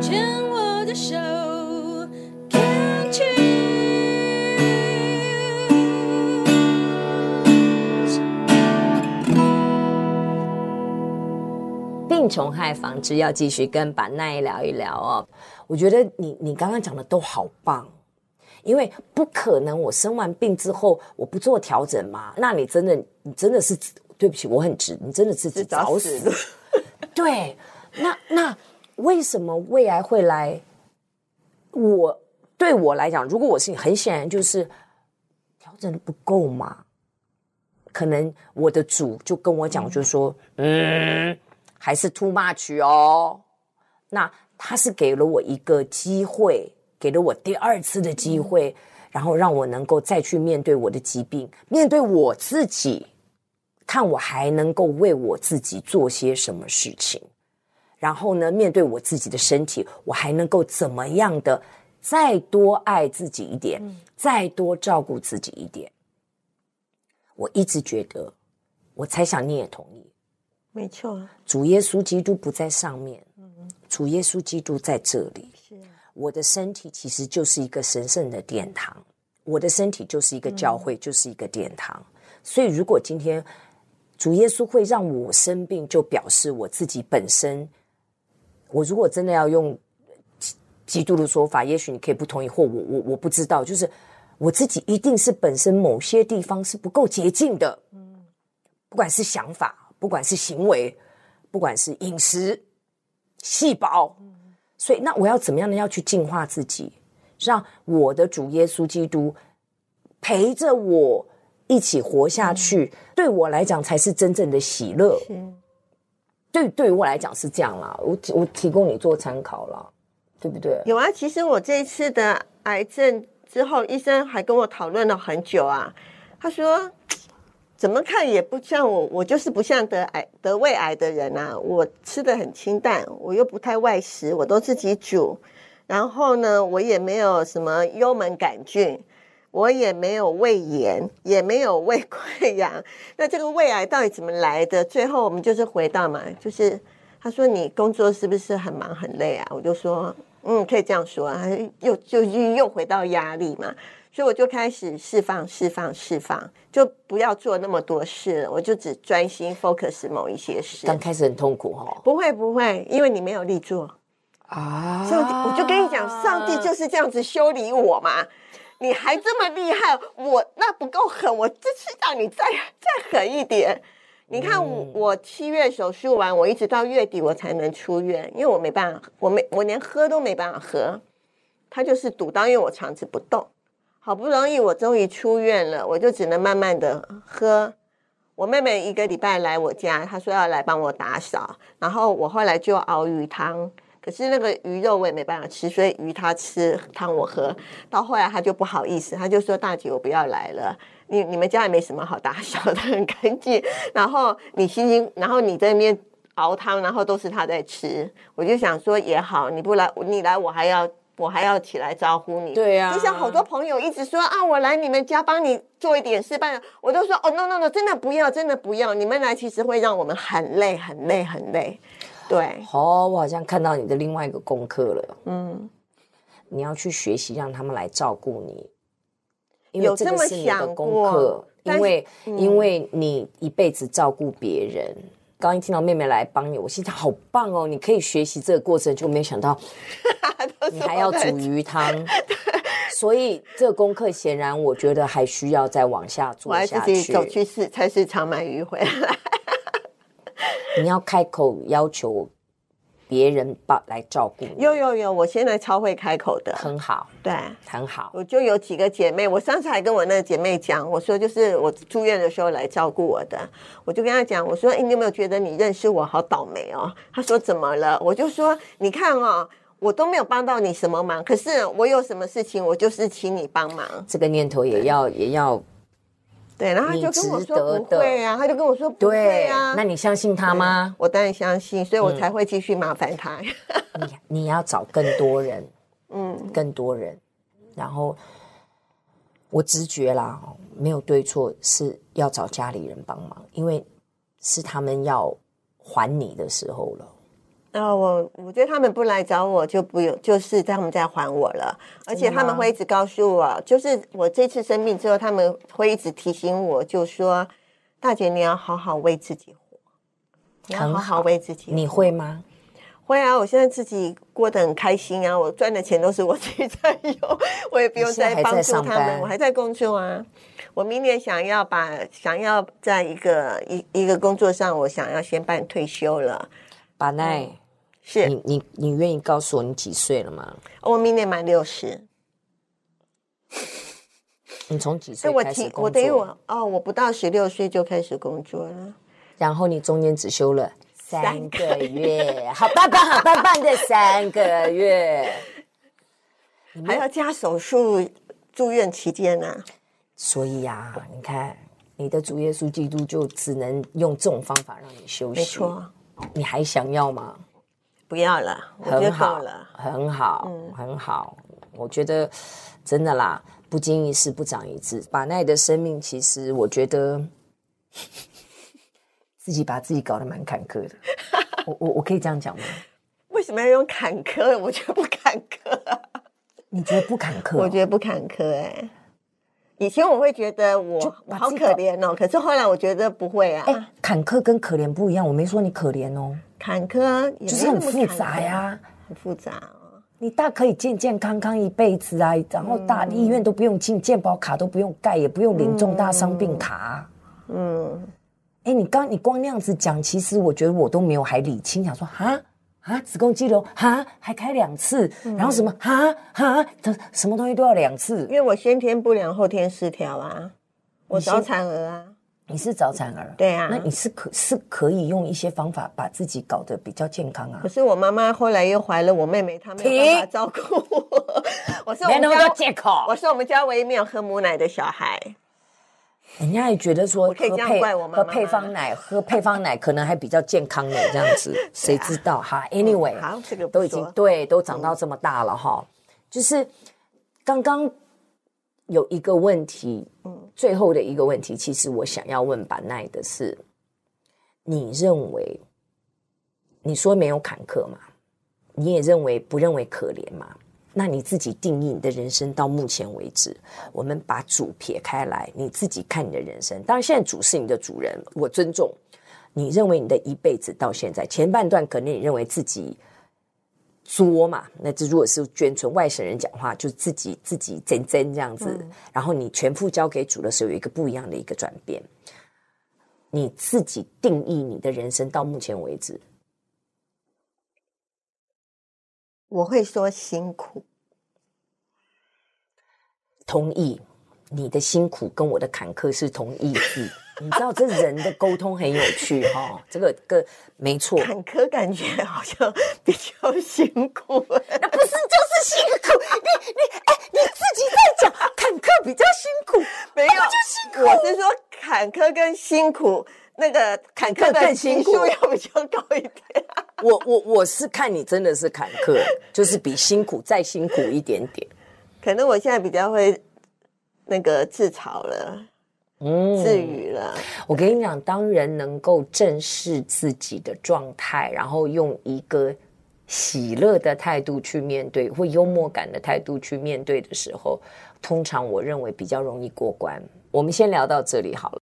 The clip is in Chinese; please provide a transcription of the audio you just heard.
牵我的手，Can't choose 病虫害防治要继续跟板奈聊一聊哦。我觉得你你刚刚讲的都好棒，因为不可能我生完病之后我不做调整嘛。那你真的你真的是对不起，我很直，你真的是自己找死。找死对，那那为什么胃癌会来？我对我来讲，如果我是，很显然就是调整的不够嘛。可能我的主就跟我讲，就说，嗯，还是 too much 哦。那。他是给了我一个机会，给了我第二次的机会，然后让我能够再去面对我的疾病，面对我自己，看我还能够为我自己做些什么事情。然后呢，面对我自己的身体，我还能够怎么样的再多爱自己一点，再多照顾自己一点。我一直觉得，我猜想你也同意，没错，主耶稣基督不在上面。主耶稣基督在这里，是我的身体其实就是一个神圣的殿堂，我的身体就是一个教会，嗯、就是一个殿堂。所以，如果今天主耶稣会让我生病，就表示我自己本身，我如果真的要用基督的说法，也许你可以不同意，或我我我不知道，就是我自己一定是本身某些地方是不够洁净的，嗯，不管是想法，不管是行为，不管是饮食。细胞，所以那我要怎么样的？要去净化自己，让我的主耶稣基督陪着我一起活下去。嗯、对我来讲，才是真正的喜乐。对，对于我来讲是这样啦。我我提供你做参考啦，对不对？有啊，其实我这一次的癌症之后，医生还跟我讨论了很久啊。他说。怎么看也不像我，我就是不像得癌得胃癌的人啊！我吃的很清淡，我又不太外食，我都自己煮。然后呢，我也没有什么幽门杆菌，我也没有胃炎，也没有胃溃疡。那这个胃癌到底怎么来的？最后我们就是回到嘛，就是他说你工作是不是很忙很累啊？我就说嗯，可以这样说啊。又就又回到压力嘛。所以我就开始释放、释放、释放，就不要做那么多事了，我就只专心 focus 某一些事。刚开始很痛苦哦。不会不会，因为你没有力做啊。上帝我就跟你讲，上帝就是这样子修理我嘛。你还这么厉害，我那不够狠，我这次让你再再狠一点。你看我，我七月手术完，我一直到月底我才能出院，因为我没办法，我没我连喝都没办法喝，他就是堵到，因为我肠子不动。好不容易我终于出院了，我就只能慢慢的喝。我妹妹一个礼拜来我家，她说要来帮我打扫，然后我后来就熬鱼汤，可是那个鱼肉我也没办法吃，所以鱼他吃，汤我喝。到后来他就不好意思，他就说：“大姐，我不要来了，你你们家也没什么好打扫的，很干净。然后你心情，然后你在那边熬汤，然后都是他在吃。我就想说也好，你不来，你来我还要。”我还要起来招呼你，对呀、啊。就像好多朋友一直说啊，我来你们家帮你做一点事办，我都说哦，no no no，真的不要，真的不要。你们来其实会让我们很累，很累，很累。对，哦，我好像看到你的另外一个功课了。嗯，你要去学习让他们来照顾你，因为这个是你的功课，因为、嗯、因为你一辈子照顾别人。刚一听到妹妹来帮你，我心想好棒哦！你可以学习这个过程，就没想到 你还要煮鱼 汤，所以这个功课显然我觉得还需要再往下做下去。我还自己走去市菜市场买鱼回来。你要开口要求。别人帮来照顾你，有有有，我现在超会开口的，很好，对，很好。我就有几个姐妹，我上次还跟我那个姐妹讲，我说就是我住院的时候来照顾我的，我就跟她讲，我说，哎，你有没有觉得你认识我好倒霉哦？她说怎么了？我就说，你看哦，我都没有帮到你什么忙，可是我有什么事情，我就是请你帮忙。这个念头也要也要。对，然后他就跟我说不会啊，他就跟我说不会啊。那你相信他吗？我当然相信，所以我才会继续麻烦他。嗯、你你要找更多人，嗯，更多人。然后我直觉啦，没有对错，是要找家里人帮忙，因为是他们要还你的时候了。然后我我觉得他们不来找我就不用，就是他们在还我了，而且他们会一直告诉我，就是我这次生病之后，他们会一直提醒我，就说大姐你要好好为自己活，你要好好为自己，你会吗？会啊，我现在自己过得很开心啊，我赚的钱都是我自己 在用，我也不用再帮助他们，我还在工作啊。我明年想要把想要在一个一一个工作上，我想要先办退休了。巴奈，嗯、是你你你愿意告诉我你几岁了吗？我明年满六十。你从几岁开始工作？我等于我哦，我不到十六岁就开始工作了。然后你中间只休了三个月，好棒棒好棒棒的三个月，还要加手术住院期间呢、啊。所以呀、啊，你看你的主耶稣基督就只能用这种方法让你休息。没错。你还想要吗？不要了，很好了，很好，嗯，很好。我觉得真的啦，不经一事不长一智。把奈的生命，其实我觉得 自己把自己搞得蛮坎坷的。我我我可以这样讲吗？为什么要用坎坷？我觉得不坎坷。你觉得不坎坷？我觉得不坎坷、欸。哎。以前我会觉得我好可怜哦，可是后来我觉得不会啊。哎，坎坷跟可怜不一样，我没说你可怜哦。坎坷就是很复杂呀，很复杂哦。你大可以健健康康一辈子啊，然后大医院都不用进，健保卡都不用盖，也不用领重大伤病卡。嗯，哎，你刚你光那样子讲，其实我觉得我都没有还理清，想说哈。啊，子宫肌瘤哈，还开两次，嗯、然后什么哈哈，它什么东西都要两次，因为我先天不良后天失调啊，我早产儿啊，你是早产儿，对啊，那你是可是可以用一些方法把自己搞得比较健康啊。可是我妈妈后来又怀了我妹妹，她没有办法照顾我，我是我们家借口，我是我们家唯一没有喝母奶的小孩。人家也觉得说喝配喝配方奶，喝配方奶 可能还比较健康呢，这样子 谁知道哈？Anyway，好，这个都已经对，都长到这么大了哈。就是刚刚有一个问题，嗯，最后的一个问题，其实我想要问板奈的是，你认为你说没有坎坷吗？你也认为不认为可怜吗？那你自己定义你的人生到目前为止，我们把主撇开来，你自己看你的人生。当然，现在主是你的主人，我尊重。你认为你的一辈子到现在前半段，可能你认为自己作嘛？那这如果是捐存外省人讲话，就自己自己真真这样子。嗯、然后你全副交给主的时候，有一个不一样的一个转变。你自己定义你的人生到目前为止。我会说辛苦，同意你的辛苦跟我的坎坷是同义字。你知道这人的沟通很有趣哈、哦，这个个没错。坎坷感觉好像比较辛苦，那不是就是辛苦？你你哎，你自己在讲坎坷比较辛苦，没有就辛苦。我是说坎坷跟辛苦。那个坎坷更辛苦，要比较高一点。我我我是看你真的是坎坷，就是比辛苦再辛苦一点点。可能我现在比较会那个自嘲了，嗯，自语了。我跟你讲，当人能够正视自己的状态，然后用一个喜乐的态度去面对，或幽默感的态度去面对的时候，通常我认为比较容易过关。我们先聊到这里好了。